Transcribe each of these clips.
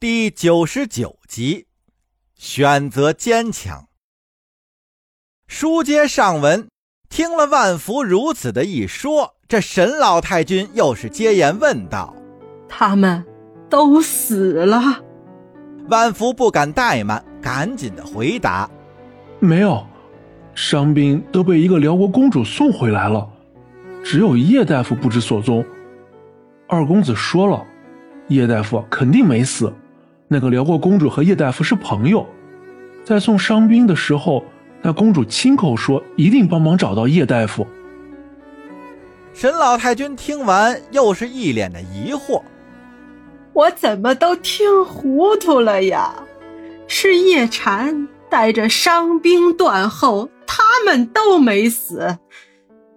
第九十九集，选择坚强。书接上文，听了万福如此的一说，这沈老太君又是接言问道：“他们都死了？”万福不敢怠慢，赶紧的回答：“没有，伤兵都被一个辽国公主送回来了，只有叶大夫不知所踪。二公子说了，叶大夫肯定没死。”那个辽国公主和叶大夫是朋友，在送伤兵的时候，那公主亲口说一定帮忙找到叶大夫。沈老太君听完，又是一脸的疑惑：“我怎么都听糊涂了呀？是叶禅带着伤兵断后，他们都没死，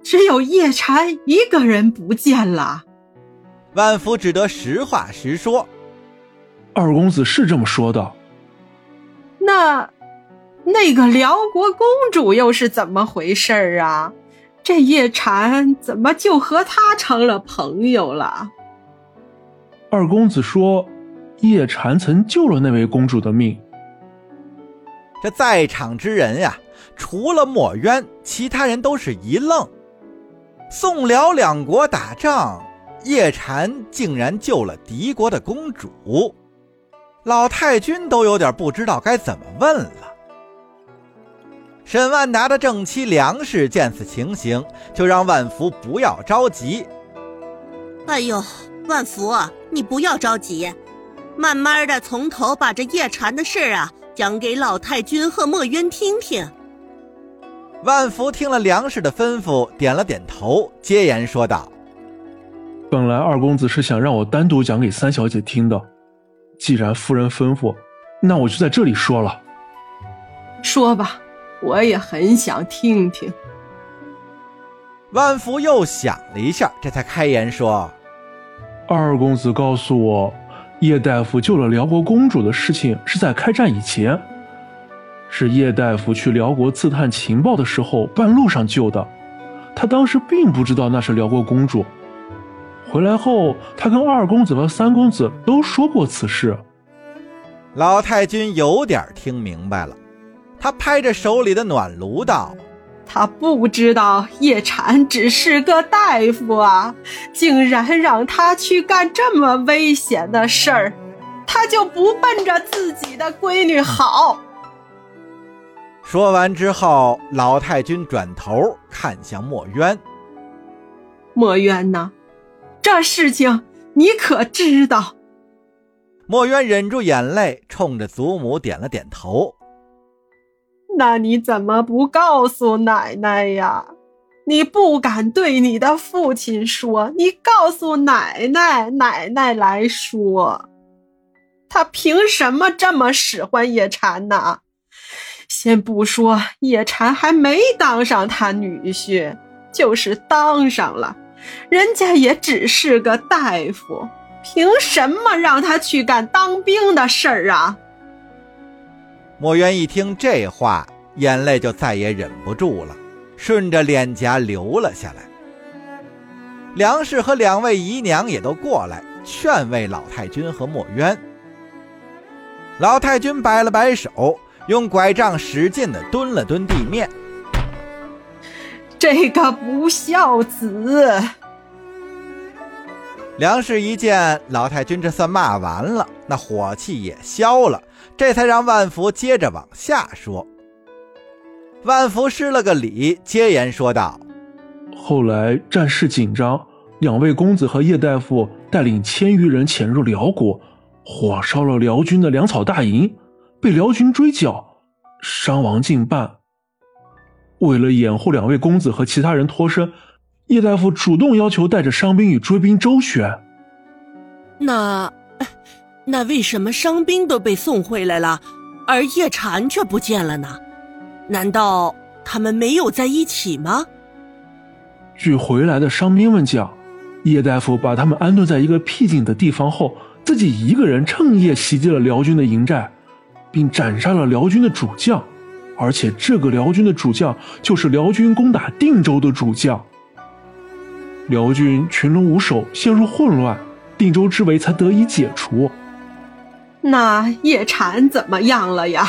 只有叶禅一个人不见了。”万福只得实话实说。二公子是这么说的，那那个辽国公主又是怎么回事儿啊？这叶禅怎么就和她成了朋友了？二公子说，叶禅曾救了那位公主的命。这在场之人呀，除了墨渊，其他人都是一愣。宋辽两国打仗，叶禅竟然救了敌国的公主。老太君都有点不知道该怎么问了。沈万达的正妻梁氏见此情形，就让万福不要着急。哎呦，万福，你不要着急，慢慢的从头把这夜禅的事啊讲给老太君和墨渊听听。万福听了梁氏的吩咐，点了点头，接言说道：“本来二公子是想让我单独讲给三小姐听的。”既然夫人吩咐，那我就在这里说了。说吧，我也很想听听。万福又想了一下，这才开言说：“二公子告诉我，叶大夫救了辽国公主的事情是在开战以前，是叶大夫去辽国刺探情报的时候半路上救的。他当时并不知道那是辽国公主。”回来后，他跟二公子和三公子都说过此事。老太君有点听明白了，他拍着手里的暖炉道：“他不知道叶禅只是个大夫啊，竟然让他去干这么危险的事儿，他就不奔着自己的闺女好。”说完之后，老太君转头看向墨渊：“墨渊呢？”这事情你可知道？墨渊忍住眼泪，冲着祖母点了点头。那你怎么不告诉奶奶呀？你不敢对你的父亲说，你告诉奶奶，奶奶来说，他凭什么这么使唤叶禅呢？先不说叶禅还没当上他女婿，就是当上了。人家也只是个大夫，凭什么让他去干当兵的事儿啊？墨渊一听这话，眼泪就再也忍不住了，顺着脸颊流了下来。梁氏和两位姨娘也都过来劝慰老太君和墨渊。老太君摆了摆手，用拐杖使劲地蹲了蹲地面。这个不孝子！梁氏一见老太君这算骂完了，那火气也消了，这才让万福接着往下说。万福施了个礼，接言说道：“后来战事紧张，两位公子和叶大夫带领千余人潜入辽国，火烧了辽军的粮草大营，被辽军追剿，伤亡近半。”为了掩护两位公子和其他人脱身，叶大夫主动要求带着伤兵与追兵周旋。那，那为什么伤兵都被送回来了，而叶禅却不见了呢？难道他们没有在一起吗？据回来的伤兵们讲，叶大夫把他们安顿在一个僻静的地方后，自己一个人趁夜袭击了辽军的营寨，并斩杀了辽军的主将。而且这个辽军的主将就是辽军攻打定州的主将。辽军群龙无首，陷入混乱，定州之围才得以解除。那叶禅怎么样了呀？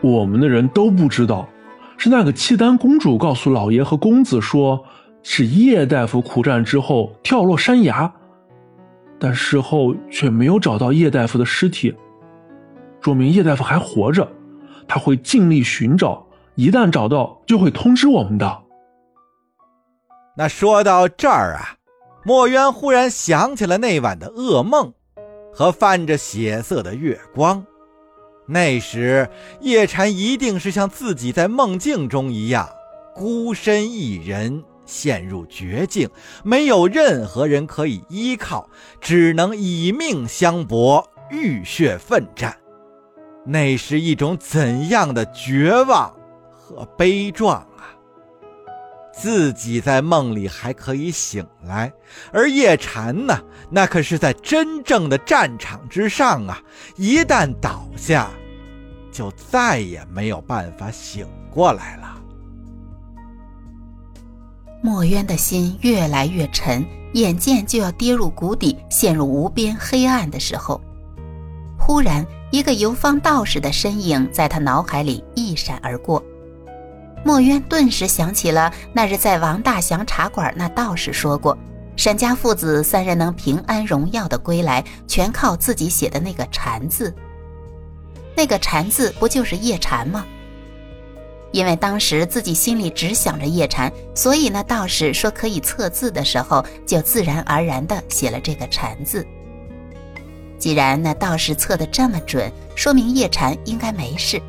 我们的人都不知道，是那个契丹公主告诉老爷和公子说，是叶大夫苦战之后跳落山崖，但事后却没有找到叶大夫的尸体，说明叶大夫还活着，他会尽力寻找，一旦找到就会通知我们的。那说到这儿啊，墨渊忽然想起了那晚的噩梦，和泛着血色的月光。那时叶禅一定是像自己在梦境中一样，孤身一人陷入绝境，没有任何人可以依靠，只能以命相搏，浴血奋战。那是一种怎样的绝望和悲壮啊！自己在梦里还可以醒来，而叶禅呢？那可是在真正的战场之上啊！一旦倒下，就再也没有办法醒过来了。墨渊的心越来越沉，眼见就要跌入谷底，陷入无边黑暗的时候，忽然一个游方道士的身影在他脑海里一闪而过。墨渊顿时想起了那日在王大祥茶馆，那道士说过，沈家父子三人能平安荣耀的归来，全靠自己写的那个禅字。那个禅字不就是叶禅吗？因为当时自己心里只想着叶禅，所以那道士说可以测字的时候，就自然而然的写了这个禅字。既然那道士测的这么准，说明叶禅应该没事。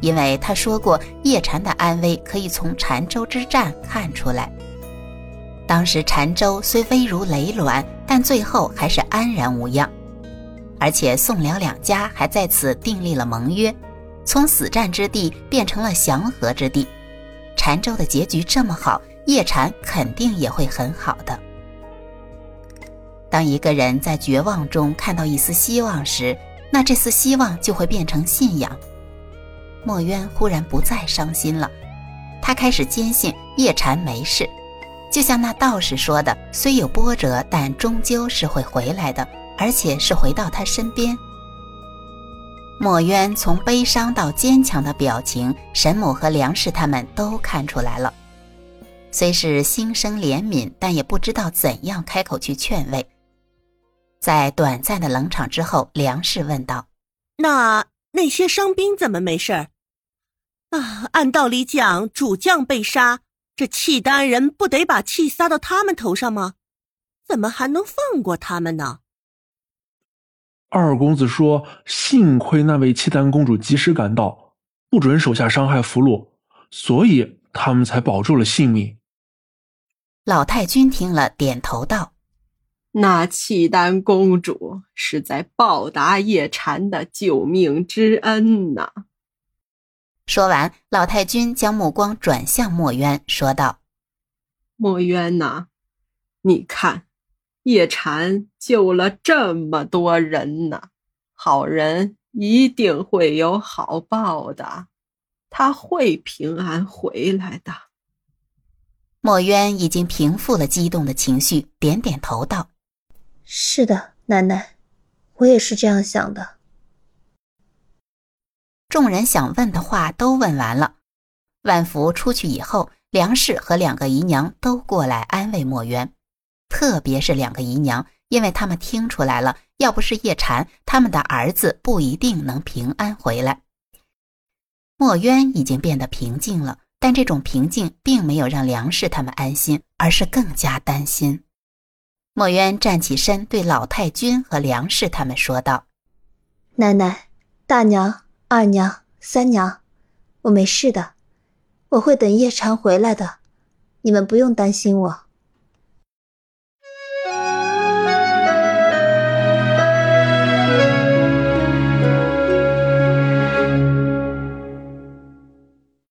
因为他说过，叶禅的安危可以从禅州之战看出来。当时禅州虽危如累卵，但最后还是安然无恙，而且宋辽两家还在此订立了盟约，从死战之地变成了祥和之地。禅州的结局这么好，叶禅肯定也会很好的。当一个人在绝望中看到一丝希望时，那这丝希望就会变成信仰。墨渊忽然不再伤心了，他开始坚信叶禅没事，就像那道士说的，虽有波折，但终究是会回来的，而且是回到他身边。墨渊从悲伤到坚强的表情，沈母和梁氏他们都看出来了，虽是心生怜悯，但也不知道怎样开口去劝慰。在短暂的冷场之后，梁氏问道：“那那些伤兵怎么没事儿？”啊，按道理讲，主将被杀，这契丹人不得把气撒到他们头上吗？怎么还能放过他们呢？二公子说：“幸亏那位契丹公主及时赶到，不准手下伤害俘虏，所以他们才保住了性命。”老太君听了，点头道：“那契丹公主是在报答叶禅的救命之恩呐。”说完，老太君将目光转向墨渊，说道：“墨渊呐，你看，叶禅救了这么多人呢，好人一定会有好报的，他会平安回来的。”墨渊已经平复了激动的情绪，点点头道：“是的，奶奶，我也是这样想的。”众人想问的话都问完了，万福出去以后，梁氏和两个姨娘都过来安慰墨渊，特别是两个姨娘，因为他们听出来了，要不是叶禅，他们的儿子不一定能平安回来。墨渊已经变得平静了，但这种平静并没有让梁氏他们安心，而是更加担心。墨渊站起身，对老太君和梁氏他们说道：“奶奶，大娘。”二娘、三娘，我没事的，我会等夜长回来的，你们不用担心我。